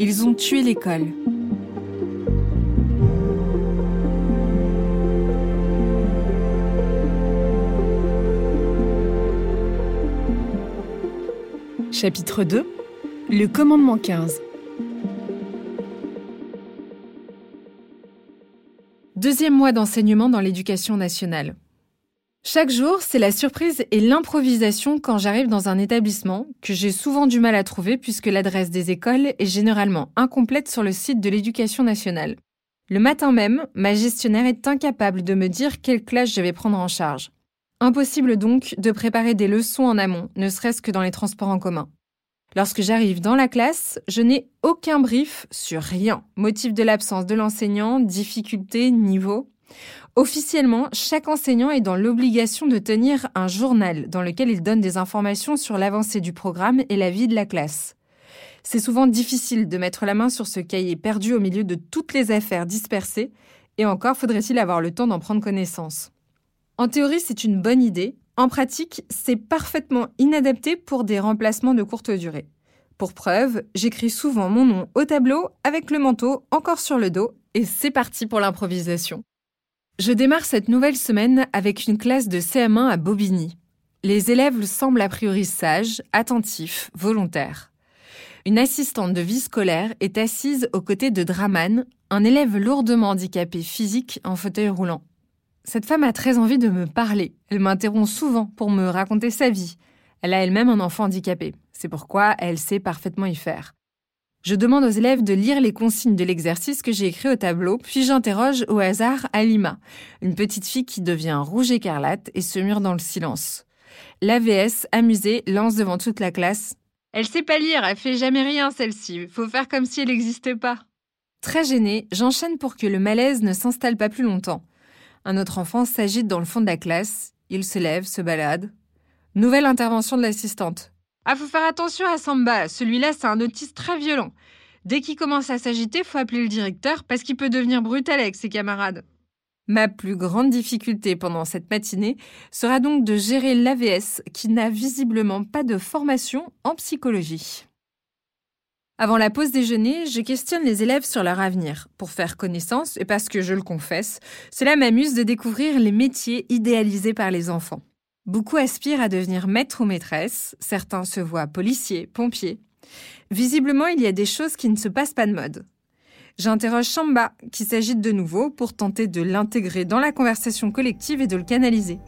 Ils ont tué l'école. Chapitre 2 Le commandement 15 Deuxième mois d'enseignement dans l'éducation nationale. Chaque jour, c'est la surprise et l'improvisation quand j'arrive dans un établissement que j'ai souvent du mal à trouver puisque l'adresse des écoles est généralement incomplète sur le site de l'éducation nationale. Le matin même, ma gestionnaire est incapable de me dire quelle classe je vais prendre en charge. Impossible donc de préparer des leçons en amont, ne serait-ce que dans les transports en commun. Lorsque j'arrive dans la classe, je n'ai aucun brief sur rien. Motif de l'absence de l'enseignant, difficulté, niveau. Officiellement, chaque enseignant est dans l'obligation de tenir un journal dans lequel il donne des informations sur l'avancée du programme et la vie de la classe. C'est souvent difficile de mettre la main sur ce cahier perdu au milieu de toutes les affaires dispersées, et encore faudrait-il avoir le temps d'en prendre connaissance. En théorie, c'est une bonne idée. En pratique, c'est parfaitement inadapté pour des remplacements de courte durée. Pour preuve, j'écris souvent mon nom au tableau avec le manteau encore sur le dos, et c'est parti pour l'improvisation. Je démarre cette nouvelle semaine avec une classe de CM1 à Bobigny. Les élèves semblent a priori sages, attentifs, volontaires. Une assistante de vie scolaire est assise aux côtés de Draman, un élève lourdement handicapé physique en fauteuil roulant. Cette femme a très envie de me parler. Elle m'interrompt souvent pour me raconter sa vie. Elle a elle-même un enfant handicapé. C'est pourquoi elle sait parfaitement y faire. Je demande aux élèves de lire les consignes de l'exercice que j'ai écrit au tableau, puis j'interroge au hasard Alima, une petite fille qui devient rouge écarlate et se mure dans le silence. L'AVS, amusée, lance devant toute la classe. Elle sait pas lire, elle fait jamais rien celle-ci, faut faire comme si elle n'existait pas. Très gênée, j'enchaîne pour que le malaise ne s'installe pas plus longtemps. Un autre enfant s'agite dans le fond de la classe, il se lève, se balade. Nouvelle intervention de l'assistante. Ah, faut faire attention à Samba. Celui-là, c'est un autiste très violent. Dès qu'il commence à s'agiter, faut appeler le directeur parce qu'il peut devenir brutal avec ses camarades. Ma plus grande difficulté pendant cette matinée sera donc de gérer l'AVS qui n'a visiblement pas de formation en psychologie. Avant la pause déjeuner, je questionne les élèves sur leur avenir, pour faire connaissance et parce que je le confesse, cela m'amuse de découvrir les métiers idéalisés par les enfants. Beaucoup aspirent à devenir maître ou maîtresse, certains se voient policiers, pompiers. Visiblement, il y a des choses qui ne se passent pas de mode. J'interroge Chamba, qui s'agite de nouveau pour tenter de l'intégrer dans la conversation collective et de le canaliser.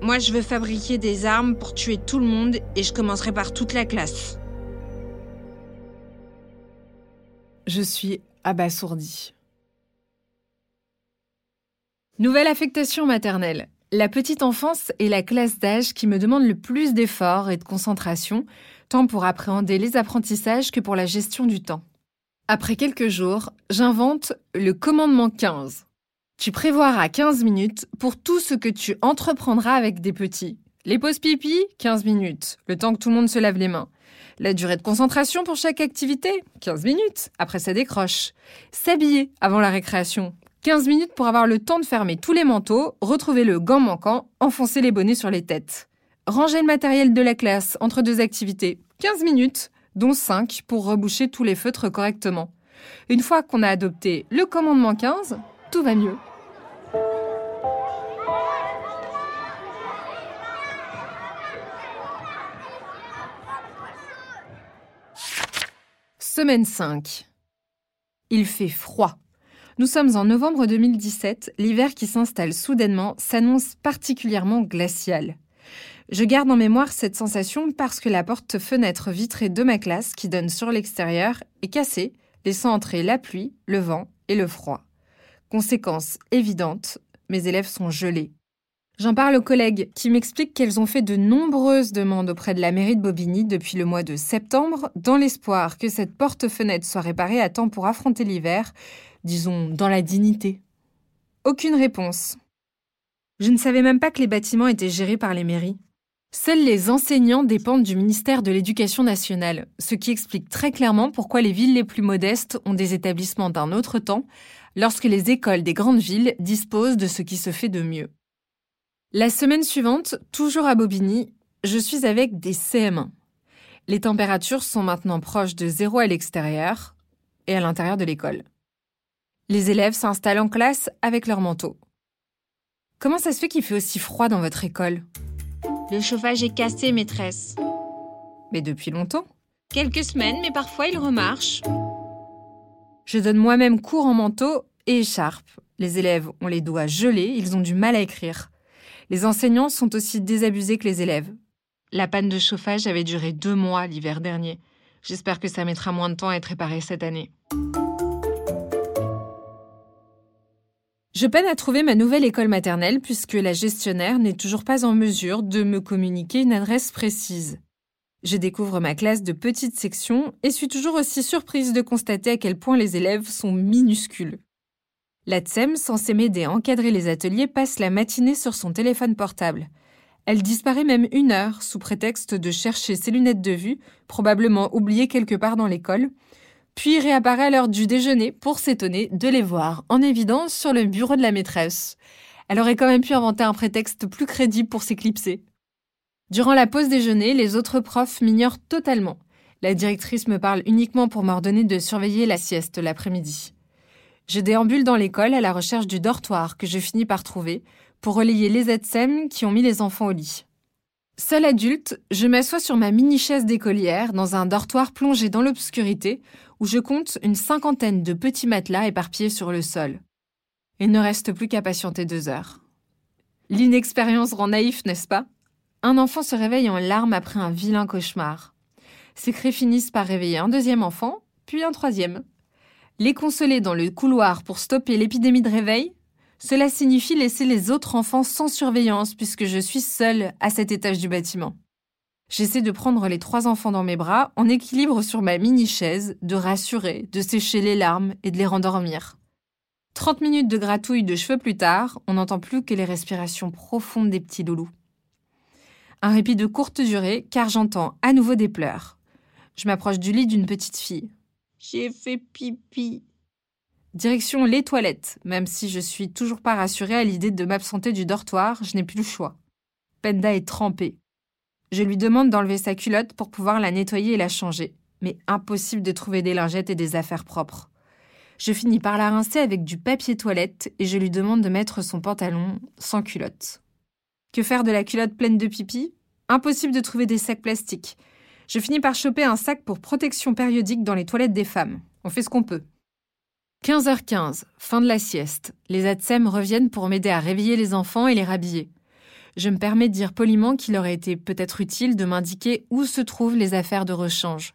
Moi, je veux fabriquer des armes pour tuer tout le monde et je commencerai par toute la classe. Je suis abasourdie. Nouvelle affectation maternelle. La petite enfance est la classe d'âge qui me demande le plus d'efforts et de concentration, tant pour appréhender les apprentissages que pour la gestion du temps. Après quelques jours, j'invente le commandement 15. Tu prévoiras 15 minutes pour tout ce que tu entreprendras avec des petits. Les pauses pipi, 15 minutes, le temps que tout le monde se lave les mains. La durée de concentration pour chaque activité, 15 minutes, après ça décroche. S'habiller avant la récréation, 15 minutes pour avoir le temps de fermer tous les manteaux, retrouver le gant manquant, enfoncer les bonnets sur les têtes. Ranger le matériel de la classe entre deux activités, 15 minutes, dont 5 pour reboucher tous les feutres correctement. Une fois qu'on a adopté le commandement 15, tout va mieux. Semaine 5. Il fait froid. Nous sommes en novembre 2017, l'hiver qui s'installe soudainement s'annonce particulièrement glacial. Je garde en mémoire cette sensation parce que la porte-fenêtre vitrée de ma classe qui donne sur l'extérieur est cassée, laissant entrer la pluie, le vent et le froid. Conséquence évidente, mes élèves sont gelés. J'en parle aux collègues qui m'expliquent qu'elles ont fait de nombreuses demandes auprès de la mairie de Bobigny depuis le mois de septembre, dans l'espoir que cette porte-fenêtre soit réparée à temps pour affronter l'hiver, disons dans la dignité. Aucune réponse. Je ne savais même pas que les bâtiments étaient gérés par les mairies. Seuls les enseignants dépendent du ministère de l'Éducation nationale, ce qui explique très clairement pourquoi les villes les plus modestes ont des établissements d'un autre temps, lorsque les écoles des grandes villes disposent de ce qui se fait de mieux. La semaine suivante, toujours à Bobigny, je suis avec des CM1. Les températures sont maintenant proches de zéro à l'extérieur et à l'intérieur de l'école. Les élèves s'installent en classe avec leur manteau. Comment ça se fait qu'il fait aussi froid dans votre école? Le chauffage est cassé, maîtresse. Mais depuis longtemps Quelques semaines, mais parfois il remarche. Je donne moi-même cours en manteau et écharpe. Les élèves ont les doigts gelés, ils ont du mal à écrire. Les enseignants sont aussi désabusés que les élèves. La panne de chauffage avait duré deux mois l'hiver dernier. J'espère que ça mettra moins de temps à être réparé cette année. Je peine à trouver ma nouvelle école maternelle puisque la gestionnaire n'est toujours pas en mesure de me communiquer une adresse précise. Je découvre ma classe de petite section et suis toujours aussi surprise de constater à quel point les élèves sont minuscules. La TSEM, censée m'aider à encadrer les ateliers, passe la matinée sur son téléphone portable. Elle disparaît même une heure sous prétexte de chercher ses lunettes de vue, probablement oubliées quelque part dans l'école, puis réapparaît à l'heure du déjeuner pour s'étonner de les voir en évidence sur le bureau de la maîtresse. Elle aurait quand même pu inventer un prétexte plus crédible pour s'éclipser. Durant la pause déjeuner, les autres profs m'ignorent totalement. La directrice me parle uniquement pour m'ordonner de surveiller la sieste l'après-midi. Je déambule dans l'école à la recherche du dortoir que je finis par trouver pour relayer les ZSEM qui ont mis les enfants au lit. Seul adulte, je m'assois sur ma mini-chaise d'écolière dans un dortoir plongé dans l'obscurité où je compte une cinquantaine de petits matelas éparpillés sur le sol. Il ne reste plus qu'à patienter deux heures. L'inexpérience rend naïf, n'est-ce pas? Un enfant se réveille en larmes après un vilain cauchemar. Ses cris finissent par réveiller un deuxième enfant, puis un troisième. Les consoler dans le couloir pour stopper l'épidémie de réveil, cela signifie laisser les autres enfants sans surveillance puisque je suis seule à cet étage du bâtiment. J'essaie de prendre les trois enfants dans mes bras, en équilibre sur ma mini-chaise, de rassurer, de sécher les larmes et de les rendormir. Trente minutes de gratouille de cheveux plus tard, on n'entend plus que les respirations profondes des petits loulous. Un répit de courte durée, car j'entends à nouveau des pleurs. Je m'approche du lit d'une petite fille. J'ai fait pipi. Direction les toilettes, même si je suis toujours pas rassurée à l'idée de m'absenter du dortoir, je n'ai plus le choix. Penda est trempée. Je lui demande d'enlever sa culotte pour pouvoir la nettoyer et la changer, mais impossible de trouver des lingettes et des affaires propres. Je finis par la rincer avec du papier toilette et je lui demande de mettre son pantalon sans culotte. Que faire de la culotte pleine de pipi? Impossible de trouver des sacs plastiques. Je finis par choper un sac pour protection périodique dans les toilettes des femmes. On fait ce qu'on peut. 15h15, fin de la sieste. Les ATSEM reviennent pour m'aider à réveiller les enfants et les rhabiller. Je me permets de dire poliment qu'il aurait été peut-être utile de m'indiquer où se trouvent les affaires de rechange.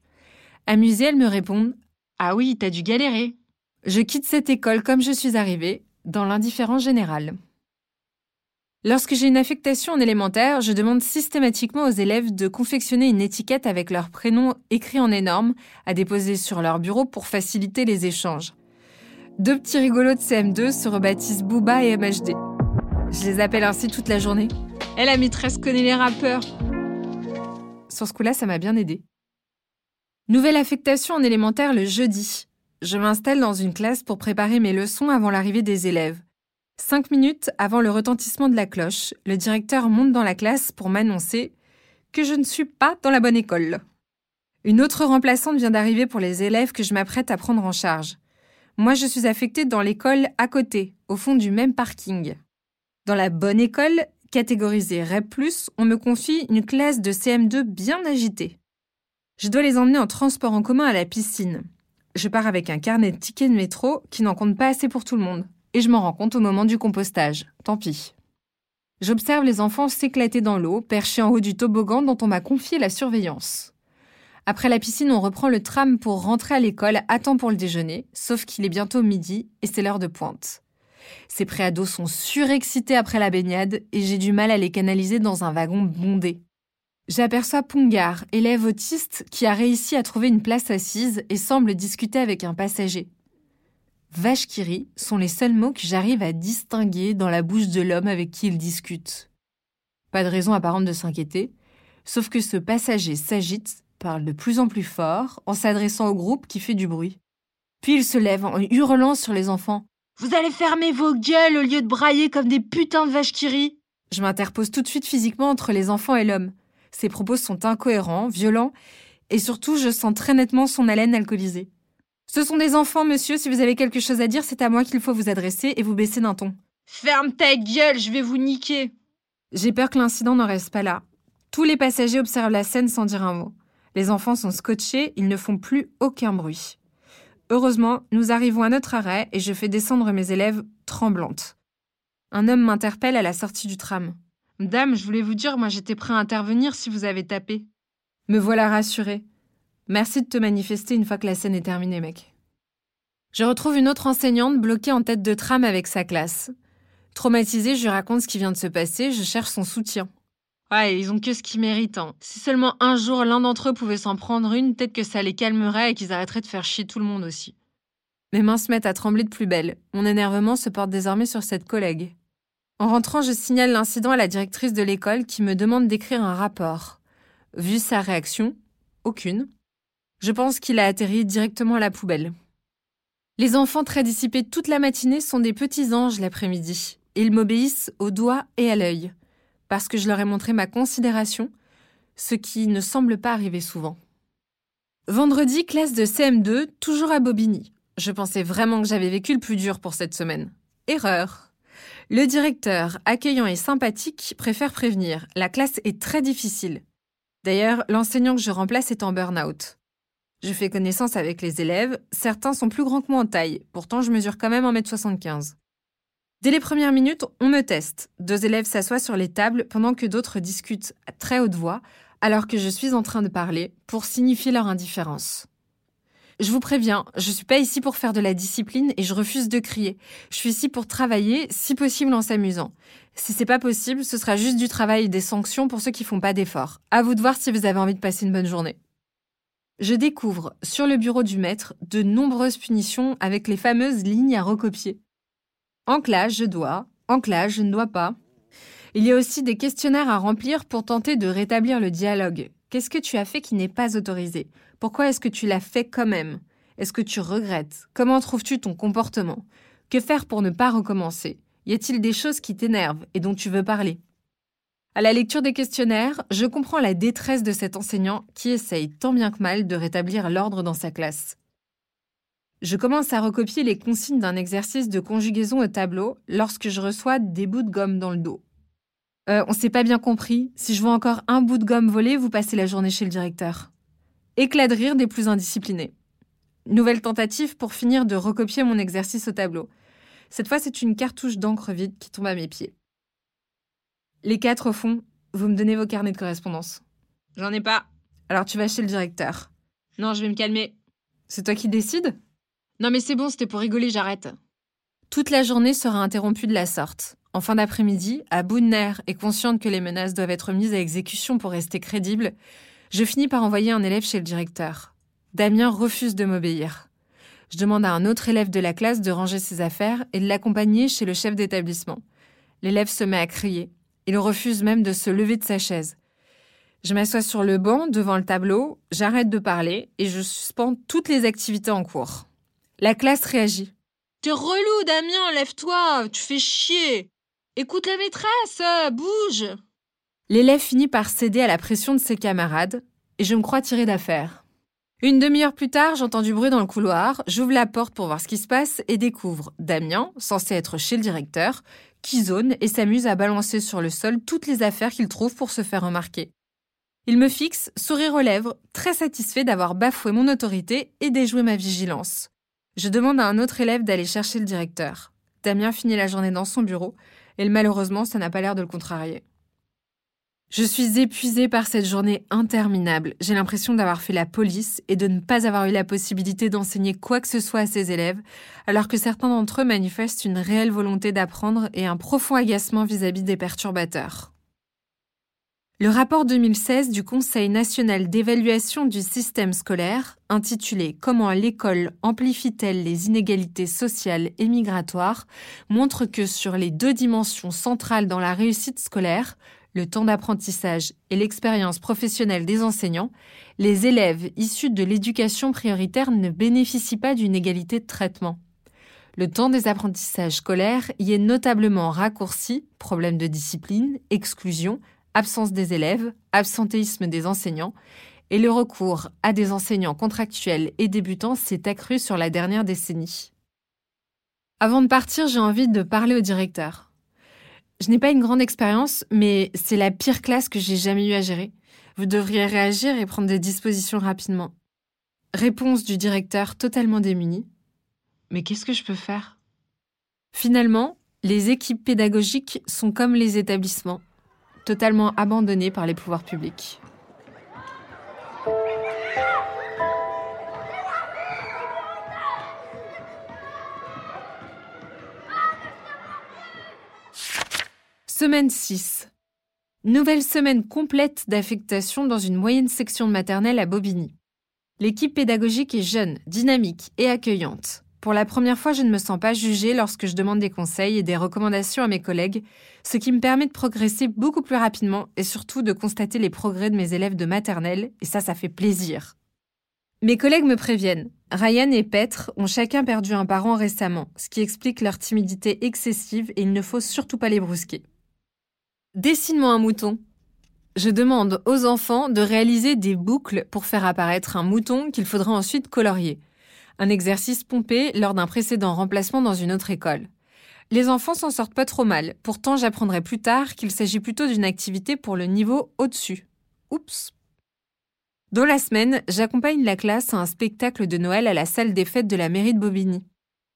Amusée, elles me répondent Ah oui, t'as dû galérer. Je quitte cette école comme je suis arrivée, dans l'indifférence générale. Lorsque j'ai une affectation en élémentaire, je demande systématiquement aux élèves de confectionner une étiquette avec leur prénom écrit en énorme à déposer sur leur bureau pour faciliter les échanges. Deux petits rigolos de CM2 se rebaptisent Booba et MHD. Je les appelle ainsi toute la journée. Elle, la maîtresse, connaît les rappeurs. Sur ce coup-là, ça m'a bien aidé. Nouvelle affectation en élémentaire le jeudi. Je m'installe dans une classe pour préparer mes leçons avant l'arrivée des élèves. Cinq minutes avant le retentissement de la cloche, le directeur monte dans la classe pour m'annoncer que je ne suis pas dans la bonne école. Une autre remplaçante vient d'arriver pour les élèves que je m'apprête à prendre en charge. Moi, je suis affectée dans l'école à côté, au fond du même parking. Dans la bonne école, catégorisée REP+, on me confie une classe de CM2 bien agitée. Je dois les emmener en transport en commun à la piscine. Je pars avec un carnet de tickets de métro qui n'en compte pas assez pour tout le monde et je m'en rends compte au moment du compostage. Tant pis. J'observe les enfants s'éclater dans l'eau, perchés en haut du toboggan dont on m'a confié la surveillance. Après la piscine, on reprend le tram pour rentrer à l'école à temps pour le déjeuner, sauf qu'il est bientôt midi et c'est l'heure de pointe. Ces préados sont surexcités après la baignade et j'ai du mal à les canaliser dans un wagon bondé. J'aperçois Pungar, élève autiste qui a réussi à trouver une place assise et semble discuter avec un passager. Vache qui sont les seuls mots que j'arrive à distinguer dans la bouche de l'homme avec qui il discute. Pas de raison apparente de s'inquiéter, sauf que ce passager s'agite, parle de plus en plus fort, en s'adressant au groupe qui fait du bruit. Puis il se lève en hurlant sur les enfants. Vous allez fermer vos gueules au lieu de brailler comme des putains de vaches qui Je m'interpose tout de suite physiquement entre les enfants et l'homme. Ses propos sont incohérents, violents, et surtout je sens très nettement son haleine alcoolisée. Ce sont des enfants, monsieur, si vous avez quelque chose à dire, c'est à moi qu'il faut vous adresser et vous baisser d'un ton. Ferme ta gueule, je vais vous niquer. J'ai peur que l'incident n'en reste pas là. Tous les passagers observent la scène sans dire un mot. Les enfants sont scotchés, ils ne font plus aucun bruit. Heureusement, nous arrivons à notre arrêt et je fais descendre mes élèves tremblantes. Un homme m'interpelle à la sortie du tram. Dame, je voulais vous dire, moi j'étais prêt à intervenir si vous avez tapé. Me voilà rassurée. Merci de te manifester une fois que la scène est terminée, mec. Je retrouve une autre enseignante bloquée en tête de tram avec sa classe. Traumatisée, je lui raconte ce qui vient de se passer, je cherche son soutien. Ouais, ils ont que ce qu'ils méritent. Hein. Si seulement un jour l'un d'entre eux pouvait s'en prendre une, peut-être que ça les calmerait et qu'ils arrêteraient de faire chier tout le monde aussi. Mes mains se mettent à trembler de plus belle. Mon énervement se porte désormais sur cette collègue. En rentrant, je signale l'incident à la directrice de l'école qui me demande d'écrire un rapport. Vu sa réaction, aucune. Je pense qu'il a atterri directement à la poubelle. Les enfants très dissipés toute la matinée sont des petits anges l'après-midi. Ils m'obéissent au doigt et à l'œil parce que je leur ai montré ma considération, ce qui ne semble pas arriver souvent. Vendredi, classe de CM2, toujours à Bobigny. Je pensais vraiment que j'avais vécu le plus dur pour cette semaine. Erreur. Le directeur, accueillant et sympathique, préfère prévenir. La classe est très difficile. D'ailleurs, l'enseignant que je remplace est en burn-out. Je fais connaissance avec les élèves, certains sont plus grands que moi en taille, pourtant je mesure quand même 1m75. Dès les premières minutes, on me teste. Deux élèves s'assoient sur les tables pendant que d'autres discutent à très haute voix, alors que je suis en train de parler, pour signifier leur indifférence. Je vous préviens, je suis pas ici pour faire de la discipline et je refuse de crier. Je suis ici pour travailler, si possible en s'amusant. Si c'est pas possible, ce sera juste du travail et des sanctions pour ceux qui font pas d'efforts. À vous de voir si vous avez envie de passer une bonne journée. Je découvre, sur le bureau du maître, de nombreuses punitions avec les fameuses lignes à recopier. En classe, je dois. En je ne dois pas. Il y a aussi des questionnaires à remplir pour tenter de rétablir le dialogue. Qu'est-ce que tu as fait qui n'est pas autorisé? Pourquoi est-ce que tu l'as fait quand même? Est-ce que tu regrettes? Comment trouves-tu ton comportement? Que faire pour ne pas recommencer? Y a-t-il des choses qui t'énervent et dont tu veux parler? À la lecture des questionnaires, je comprends la détresse de cet enseignant qui essaye tant bien que mal de rétablir l'ordre dans sa classe. Je commence à recopier les consignes d'un exercice de conjugaison au tableau lorsque je reçois des bouts de gomme dans le dos. Euh, on s'est pas bien compris. Si je vois encore un bout de gomme volé, vous passez la journée chez le directeur. Éclat de rire des plus indisciplinés. Nouvelle tentative pour finir de recopier mon exercice au tableau. Cette fois, c'est une cartouche d'encre vide qui tombe à mes pieds. Les quatre au fond, vous me donnez vos carnets de correspondance. J'en ai pas. Alors tu vas chez le directeur. Non, je vais me calmer. C'est toi qui décides? Non mais c'est bon, c'était pour rigoler, j'arrête. Toute la journée sera interrompue de la sorte. En fin d'après-midi, à bout de nerfs et consciente que les menaces doivent être mises à exécution pour rester crédibles, je finis par envoyer un élève chez le directeur. Damien refuse de m'obéir. Je demande à un autre élève de la classe de ranger ses affaires et de l'accompagner chez le chef d'établissement. L'élève se met à crier. Il refuse même de se lever de sa chaise. Je m'assois sur le banc devant le tableau, j'arrête de parler et je suspends toutes les activités en cours. La classe réagit. T'es relou, Damien, lève-toi, tu fais chier. Écoute la maîtresse, bouge. L'élève finit par céder à la pression de ses camarades, et je me crois tiré d'affaire. Une demi-heure plus tard, j'entends du bruit dans le couloir, j'ouvre la porte pour voir ce qui se passe et découvre Damien, censé être chez le directeur, qui zone et s'amuse à balancer sur le sol toutes les affaires qu'il trouve pour se faire remarquer. Il me fixe, sourire aux lèvres, très satisfait d'avoir bafoué mon autorité et déjoué ma vigilance. Je demande à un autre élève d'aller chercher le directeur. Damien finit la journée dans son bureau, et malheureusement, ça n'a pas l'air de le contrarier. Je suis épuisée par cette journée interminable. J'ai l'impression d'avoir fait la police et de ne pas avoir eu la possibilité d'enseigner quoi que ce soit à ses élèves, alors que certains d'entre eux manifestent une réelle volonté d'apprendre et un profond agacement vis-à-vis -vis des perturbateurs. Le rapport 2016 du Conseil national d'évaluation du système scolaire, intitulé Comment l'école amplifie-t-elle les inégalités sociales et migratoires, montre que sur les deux dimensions centrales dans la réussite scolaire, le temps d'apprentissage et l'expérience professionnelle des enseignants, les élèves issus de l'éducation prioritaire ne bénéficient pas d'une égalité de traitement. Le temps des apprentissages scolaires y est notablement raccourci, problèmes de discipline, exclusion, absence des élèves, absentéisme des enseignants, et le recours à des enseignants contractuels et débutants s'est accru sur la dernière décennie. Avant de partir, j'ai envie de parler au directeur. Je n'ai pas une grande expérience, mais c'est la pire classe que j'ai jamais eu à gérer. Vous devriez réagir et prendre des dispositions rapidement. Réponse du directeur totalement démuni. Mais qu'est-ce que je peux faire? Finalement, les équipes pédagogiques sont comme les établissements, totalement abandonnés par les pouvoirs publics. Semaine 6. Nouvelle semaine complète d'affectation dans une moyenne section maternelle à Bobigny. L'équipe pédagogique est jeune, dynamique et accueillante. Pour la première fois, je ne me sens pas jugée lorsque je demande des conseils et des recommandations à mes collègues, ce qui me permet de progresser beaucoup plus rapidement et surtout de constater les progrès de mes élèves de maternelle, et ça, ça fait plaisir. Mes collègues me préviennent. Ryan et Petre ont chacun perdu un parent récemment, ce qui explique leur timidité excessive et il ne faut surtout pas les brusquer. Dessine-moi un mouton. Je demande aux enfants de réaliser des boucles pour faire apparaître un mouton qu'il faudra ensuite colorier. Un exercice pompé lors d'un précédent remplacement dans une autre école. Les enfants s'en sortent pas trop mal, pourtant j'apprendrai plus tard qu'il s'agit plutôt d'une activité pour le niveau au-dessus. Oups. Dans la semaine, j'accompagne la classe à un spectacle de Noël à la salle des fêtes de la mairie de Bobigny.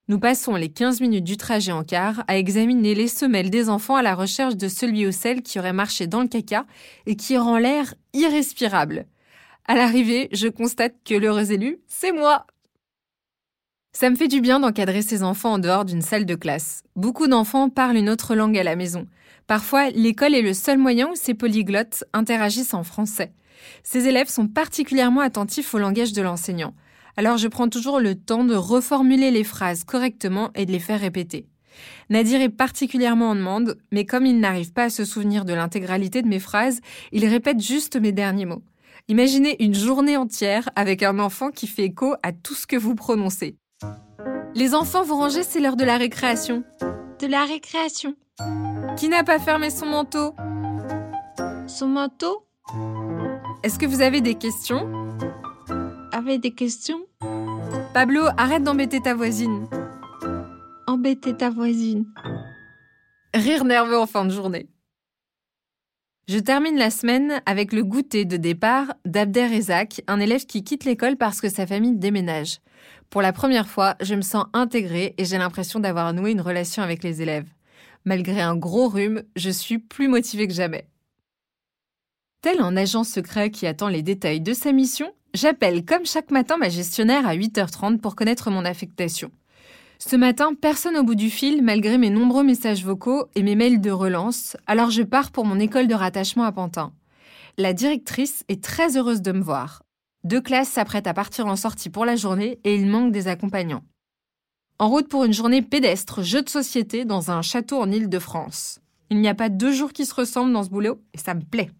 Nous passons les 15 minutes du trajet en car à examiner les semelles des enfants à la recherche de celui ou celle qui aurait marché dans le caca et qui rend l'air irrespirable. À l'arrivée, je constate que l'heureux élu, c'est moi. Ça me fait du bien d'encadrer ces enfants en dehors d'une salle de classe. Beaucoup d'enfants parlent une autre langue à la maison. Parfois, l'école est le seul moyen où ces polyglottes interagissent en français. Ces élèves sont particulièrement attentifs au langage de l'enseignant alors je prends toujours le temps de reformuler les phrases correctement et de les faire répéter. Nadir est particulièrement en demande, mais comme il n'arrive pas à se souvenir de l'intégralité de mes phrases, il répète juste mes derniers mots. Imaginez une journée entière avec un enfant qui fait écho à tout ce que vous prononcez. Les enfants vont ranger, c'est l'heure de la récréation. De la récréation. Qui n'a pas fermé son manteau? Son manteau? Est-ce que vous avez des questions? Avez des questions? Pablo, arrête d'embêter ta voisine. Embêter ta voisine. Rire nerveux en fin de journée. Je termine la semaine avec le goûter de départ d'Abder Ezak, un élève qui quitte l'école parce que sa famille déménage. Pour la première fois, je me sens intégrée et j'ai l'impression d'avoir noué une relation avec les élèves. Malgré un gros rhume, je suis plus motivée que jamais. Tel un agent secret qui attend les détails de sa mission, J'appelle comme chaque matin ma gestionnaire à 8h30 pour connaître mon affectation. Ce matin, personne au bout du fil malgré mes nombreux messages vocaux et mes mails de relance, alors je pars pour mon école de rattachement à Pantin. La directrice est très heureuse de me voir. Deux classes s'apprêtent à partir en sortie pour la journée et il manque des accompagnants. En route pour une journée pédestre jeu de société dans un château en Île-de-France. Il n'y a pas deux jours qui se ressemblent dans ce boulot et ça me plaît.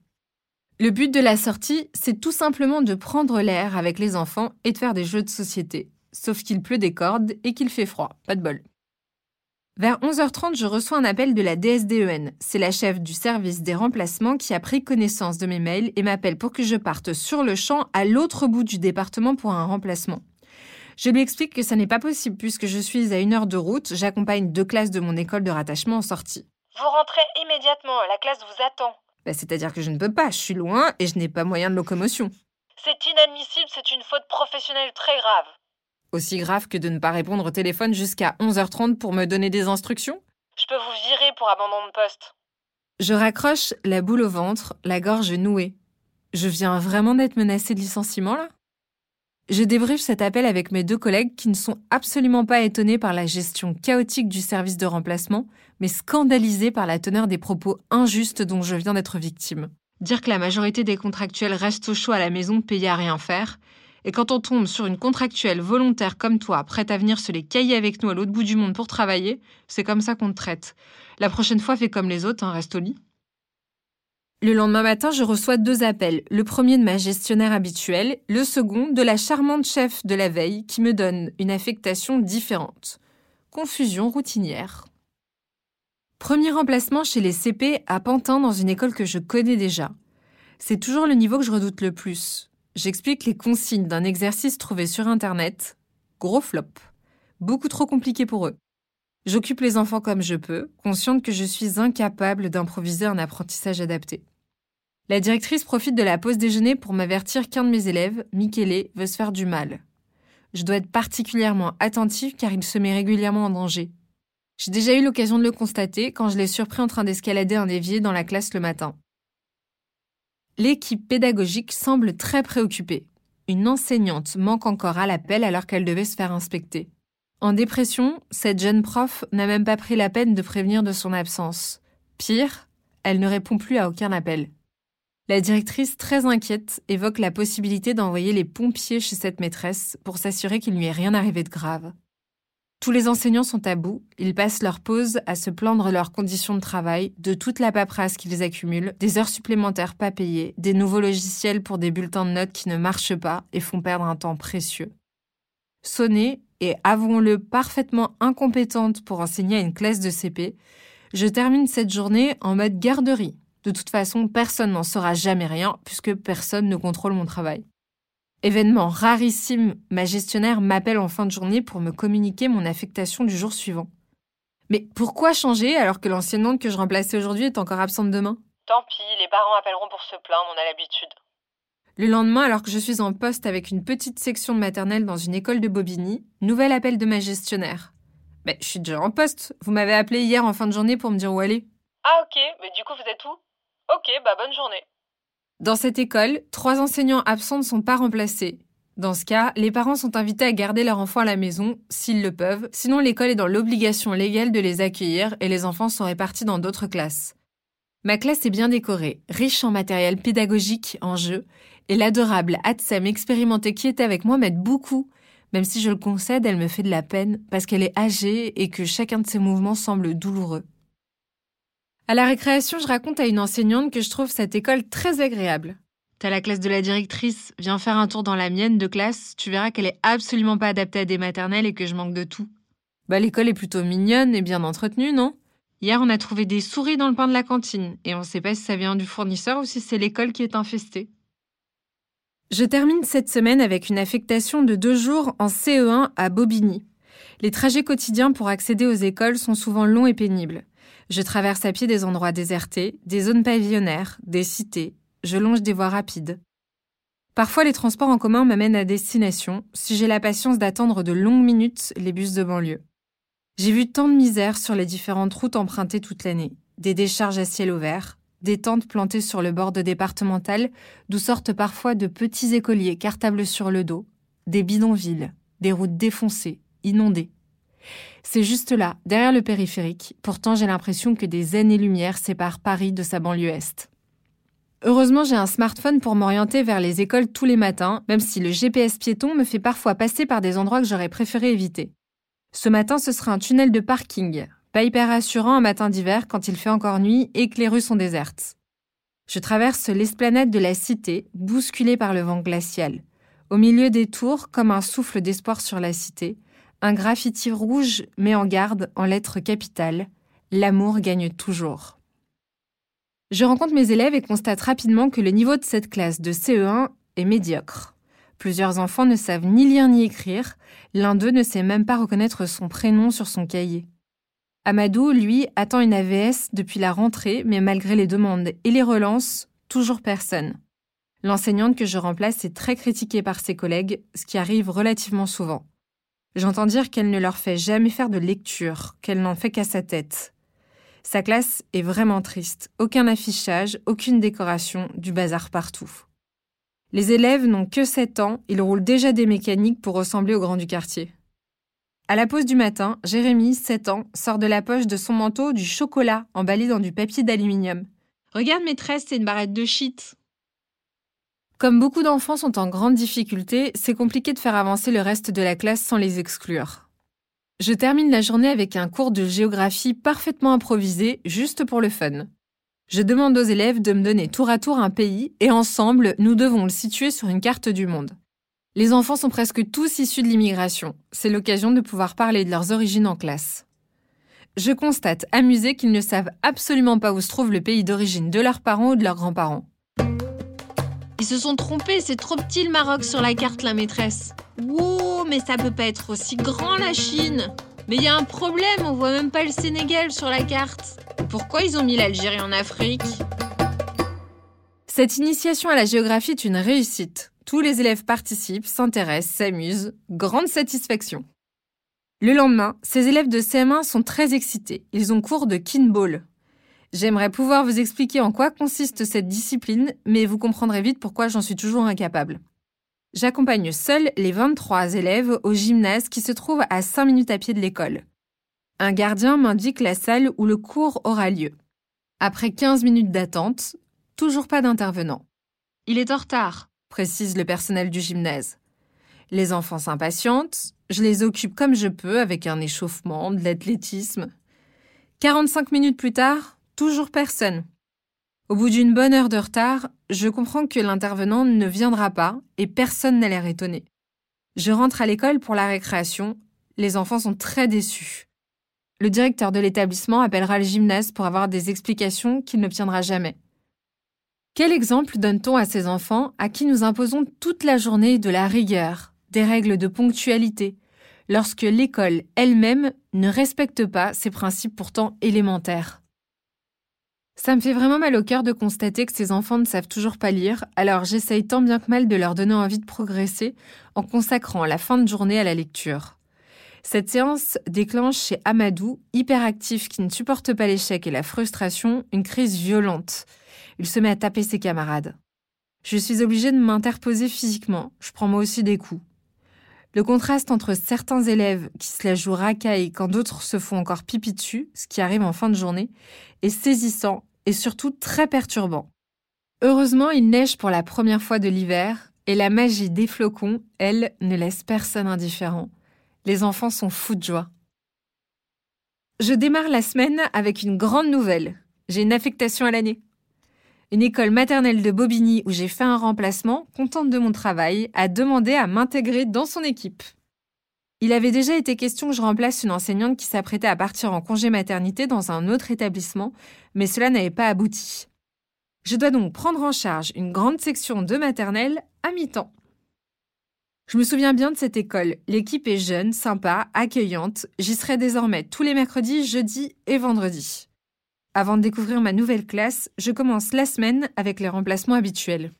Le but de la sortie, c'est tout simplement de prendre l'air avec les enfants et de faire des jeux de société. Sauf qu'il pleut des cordes et qu'il fait froid, pas de bol. Vers 11h30, je reçois un appel de la DSDEN. C'est la chef du service des remplacements qui a pris connaissance de mes mails et m'appelle pour que je parte sur le champ à l'autre bout du département pour un remplacement. Je lui explique que ça n'est pas possible puisque je suis à une heure de route, j'accompagne deux classes de mon école de rattachement en sortie. Vous rentrez immédiatement, la classe vous attend. Bah, c'est-à-dire que je ne peux pas, je suis loin et je n'ai pas moyen de locomotion. C'est inadmissible, c'est une faute professionnelle très grave. Aussi grave que de ne pas répondre au téléphone jusqu'à 11h30 pour me donner des instructions? Je peux vous virer pour abandon de poste. Je raccroche la boule au ventre, la gorge nouée. Je viens vraiment d'être menacée de licenciement là? Je débriefe cet appel avec mes deux collègues qui ne sont absolument pas étonnés par la gestion chaotique du service de remplacement, mais scandalisés par la teneur des propos injustes dont je viens d'être victime. Dire que la majorité des contractuels restent au chaud à la maison payés à rien faire, et quand on tombe sur une contractuelle volontaire comme toi, prête à venir se les cailler avec nous à l'autre bout du monde pour travailler, c'est comme ça qu'on te traite. La prochaine fois, fais comme les autres, hein, reste au lit. Le lendemain matin, je reçois deux appels. Le premier de ma gestionnaire habituelle, le second de la charmante chef de la veille qui me donne une affectation différente. Confusion routinière. Premier remplacement chez les CP à Pantin dans une école que je connais déjà. C'est toujours le niveau que je redoute le plus. J'explique les consignes d'un exercice trouvé sur Internet. Gros flop. Beaucoup trop compliqué pour eux. J'occupe les enfants comme je peux, consciente que je suis incapable d'improviser un apprentissage adapté. La directrice profite de la pause déjeuner pour m'avertir qu'un de mes élèves, Michele, veut se faire du mal. Je dois être particulièrement attentive car il se met régulièrement en danger. J'ai déjà eu l'occasion de le constater quand je l'ai surpris en train d'escalader un évier dans la classe le matin. L'équipe pédagogique semble très préoccupée. Une enseignante manque encore à l'appel alors qu'elle devait se faire inspecter. En dépression, cette jeune prof n'a même pas pris la peine de prévenir de son absence. Pire, elle ne répond plus à aucun appel. La directrice, très inquiète, évoque la possibilité d'envoyer les pompiers chez cette maîtresse pour s'assurer qu'il ne lui est rien arrivé de grave. Tous les enseignants sont à bout, ils passent leur pause à se plaindre de leurs conditions de travail, de toute la paperasse qu'ils accumulent, des heures supplémentaires pas payées, des nouveaux logiciels pour des bulletins de notes qui ne marchent pas et font perdre un temps précieux. Sonnée et avouons-le parfaitement incompétente pour enseigner à une classe de CP, je termine cette journée en mode garderie. De toute façon, personne n'en saura jamais rien puisque personne ne contrôle mon travail. Événement rarissime, ma gestionnaire m'appelle en fin de journée pour me communiquer mon affectation du jour suivant. Mais pourquoi changer alors que l'enseignante que je remplaçais aujourd'hui est encore absente demain? Tant pis, les parents appelleront pour se plaindre, on a l'habitude. Le lendemain, alors que je suis en poste avec une petite section de maternelle dans une école de Bobigny, nouvel appel de ma gestionnaire. Mais je suis déjà en poste. Vous m'avez appelé hier en fin de journée pour me dire où aller. Ah ok, mais du coup vous êtes où? Ok, bah bonne journée. Dans cette école, trois enseignants absents ne sont pas remplacés. Dans ce cas, les parents sont invités à garder leur enfant à la maison, s'ils le peuvent, sinon l'école est dans l'obligation légale de les accueillir et les enfants sont répartis dans d'autres classes. Ma classe est bien décorée, riche en matériel pédagogique, en jeu, et l'adorable Hatsem expérimentée qui était avec moi m'aide beaucoup, même si je le concède, elle me fait de la peine parce qu'elle est âgée et que chacun de ses mouvements semble douloureux. À la récréation, je raconte à une enseignante que je trouve cette école très agréable. T'as la classe de la directrice, viens faire un tour dans la mienne de classe, tu verras qu'elle est absolument pas adaptée à des maternelles et que je manque de tout. Bah l'école est plutôt mignonne et bien entretenue, non? Hier, on a trouvé des souris dans le pain de la cantine et on sait pas si ça vient du fournisseur ou si c'est l'école qui est infestée. Je termine cette semaine avec une affectation de deux jours en CE1 à Bobigny. Les trajets quotidiens pour accéder aux écoles sont souvent longs et pénibles. Je traverse à pied des endroits désertés, des zones pavillonnaires, des cités. Je longe des voies rapides. Parfois, les transports en commun m'amènent à destination, si j'ai la patience d'attendre de longues minutes les bus de banlieue. J'ai vu tant de misère sur les différentes routes empruntées toute l'année. Des décharges à ciel ouvert, des tentes plantées sur le bord de départemental, d'où sortent parfois de petits écoliers cartables sur le dos, des bidonvilles, des routes défoncées, inondées. C'est juste là, derrière le périphérique. Pourtant, j'ai l'impression que des années-lumière séparent Paris de sa banlieue est. Heureusement, j'ai un smartphone pour m'orienter vers les écoles tous les matins, même si le GPS piéton me fait parfois passer par des endroits que j'aurais préféré éviter. Ce matin, ce sera un tunnel de parking. Pas hyper rassurant un matin d'hiver quand il fait encore nuit et que les rues sont désertes. Je traverse l'esplanade de la cité, bousculée par le vent glacial. Au milieu des tours, comme un souffle d'espoir sur la cité, un graffiti rouge met en garde en lettres capitales L'amour gagne toujours. Je rencontre mes élèves et constate rapidement que le niveau de cette classe de CE1 est médiocre. Plusieurs enfants ne savent ni lire ni écrire, l'un d'eux ne sait même pas reconnaître son prénom sur son cahier. Amadou, lui, attend une AVS depuis la rentrée, mais malgré les demandes et les relances, toujours personne. L'enseignante que je remplace est très critiquée par ses collègues, ce qui arrive relativement souvent. J'entends dire qu'elle ne leur fait jamais faire de lecture, qu'elle n'en fait qu'à sa tête. Sa classe est vraiment triste. Aucun affichage, aucune décoration, du bazar partout. Les élèves n'ont que 7 ans, ils roulent déjà des mécaniques pour ressembler aux grands du quartier. À la pause du matin, Jérémy, 7 ans, sort de la poche de son manteau du chocolat emballé dans du papier d'aluminium. Regarde maîtresse, c'est une barrette de shit. Comme beaucoup d'enfants sont en grande difficulté, c'est compliqué de faire avancer le reste de la classe sans les exclure. Je termine la journée avec un cours de géographie parfaitement improvisé, juste pour le fun. Je demande aux élèves de me donner tour à tour un pays et ensemble, nous devons le situer sur une carte du monde. Les enfants sont presque tous issus de l'immigration. C'est l'occasion de pouvoir parler de leurs origines en classe. Je constate amusé qu'ils ne savent absolument pas où se trouve le pays d'origine de leurs parents ou de leurs grands-parents. Ils se sont trompés, c'est trop petit le Maroc sur la carte, la maîtresse. Wow, mais ça peut pas être aussi grand la Chine. Mais il y a un problème, on voit même pas le Sénégal sur la carte. Pourquoi ils ont mis l'Algérie en Afrique? Cette initiation à la géographie est une réussite. Tous les élèves participent, s'intéressent, s'amusent. Grande satisfaction. Le lendemain, ces élèves de CM1 sont très excités. Ils ont cours de kinball. J'aimerais pouvoir vous expliquer en quoi consiste cette discipline, mais vous comprendrez vite pourquoi j'en suis toujours incapable. J'accompagne seul les 23 élèves au gymnase qui se trouve à 5 minutes à pied de l'école. Un gardien m'indique la salle où le cours aura lieu. Après 15 minutes d'attente, toujours pas d'intervenant. Il est en retard, précise le personnel du gymnase. Les enfants s'impatientent, je les occupe comme je peux avec un échauffement, de l'athlétisme. 45 minutes plus tard, toujours personne. Au bout d'une bonne heure de retard, je comprends que l'intervenant ne viendra pas et personne n'a l'air étonné. Je rentre à l'école pour la récréation. Les enfants sont très déçus. Le directeur de l'établissement appellera le gymnase pour avoir des explications qu'il n'obtiendra jamais. Quel exemple donne-t-on à ces enfants à qui nous imposons toute la journée de la rigueur, des règles de ponctualité, lorsque l'école elle-même ne respecte pas ces principes pourtant élémentaires? Ça me fait vraiment mal au cœur de constater que ces enfants ne savent toujours pas lire, alors j'essaye tant bien que mal de leur donner envie de progresser en consacrant la fin de journée à la lecture. Cette séance déclenche chez Amadou, hyperactif qui ne supporte pas l'échec et la frustration, une crise violente. Il se met à taper ses camarades. Je suis obligée de m'interposer physiquement, je prends moi aussi des coups. Le contraste entre certains élèves qui se la jouent racaille quand d'autres se font encore pipi dessus, ce qui arrive en fin de journée, est saisissant et surtout très perturbant. Heureusement, il neige pour la première fois de l'hiver et la magie des flocons, elle, ne laisse personne indifférent. Les enfants sont fous de joie. Je démarre la semaine avec une grande nouvelle. J'ai une affectation à l'année. Une école maternelle de Bobigny où j'ai fait un remplacement, contente de mon travail, a demandé à m'intégrer dans son équipe. Il avait déjà été question que je remplace une enseignante qui s'apprêtait à partir en congé maternité dans un autre établissement, mais cela n'avait pas abouti. Je dois donc prendre en charge une grande section de maternelle à mi-temps. Je me souviens bien de cette école. L'équipe est jeune, sympa, accueillante. J'y serai désormais tous les mercredis, jeudis et vendredis. Avant de découvrir ma nouvelle classe, je commence la semaine avec les remplacements habituels.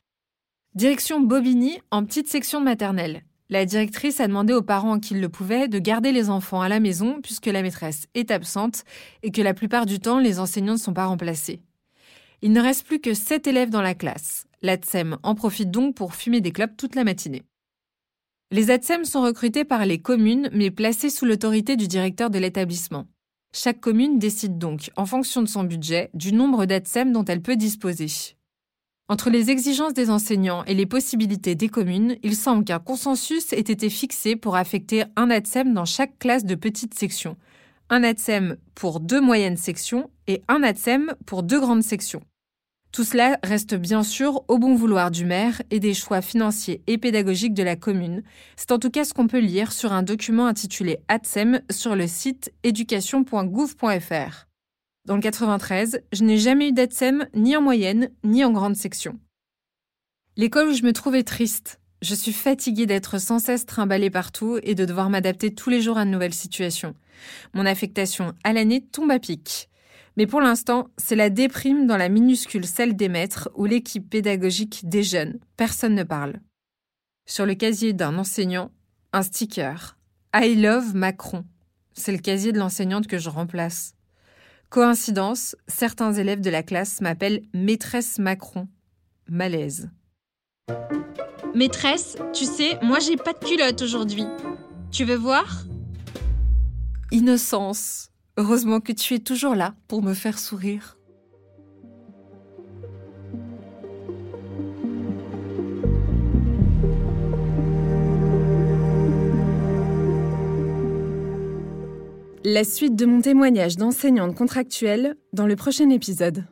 Direction Bobigny en petite section maternelle. La directrice a demandé aux parents qui le pouvaient de garder les enfants à la maison puisque la maîtresse est absente et que la plupart du temps les enseignants ne sont pas remplacés. Il ne reste plus que 7 élèves dans la classe. L'ATSEM en profite donc pour fumer des clopes toute la matinée. Les ATSEM sont recrutés par les communes mais placés sous l'autorité du directeur de l'établissement. Chaque commune décide donc, en fonction de son budget, du nombre d'ATSEM dont elle peut disposer. Entre les exigences des enseignants et les possibilités des communes, il semble qu'un consensus ait été fixé pour affecter un ATSEM dans chaque classe de petite section, un ATSEM pour deux moyennes sections et un ATSEM pour deux grandes sections. Tout cela reste bien sûr au bon vouloir du maire et des choix financiers et pédagogiques de la commune. C'est en tout cas ce qu'on peut lire sur un document intitulé ATSEM sur le site éducation.gouv.fr. Dans le 93, je n'ai jamais eu d'ATSEM ni en moyenne ni en grande section. L'école où je me trouvais triste. Je suis fatiguée d'être sans cesse trimballée partout et de devoir m'adapter tous les jours à de nouvelles situations. Mon affectation à l'année tombe à pic. Mais pour l'instant, c'est la déprime dans la minuscule salle des maîtres où l'équipe pédagogique déjeune. Personne ne parle. Sur le casier d'un enseignant, un sticker. I love Macron. C'est le casier de l'enseignante que je remplace. Coïncidence, certains élèves de la classe m'appellent maîtresse Macron. Malaise. Maîtresse, tu sais, moi j'ai pas de culotte aujourd'hui. Tu veux voir? Innocence. Heureusement que tu es toujours là pour me faire sourire. La suite de mon témoignage d'enseignante contractuelle dans le prochain épisode.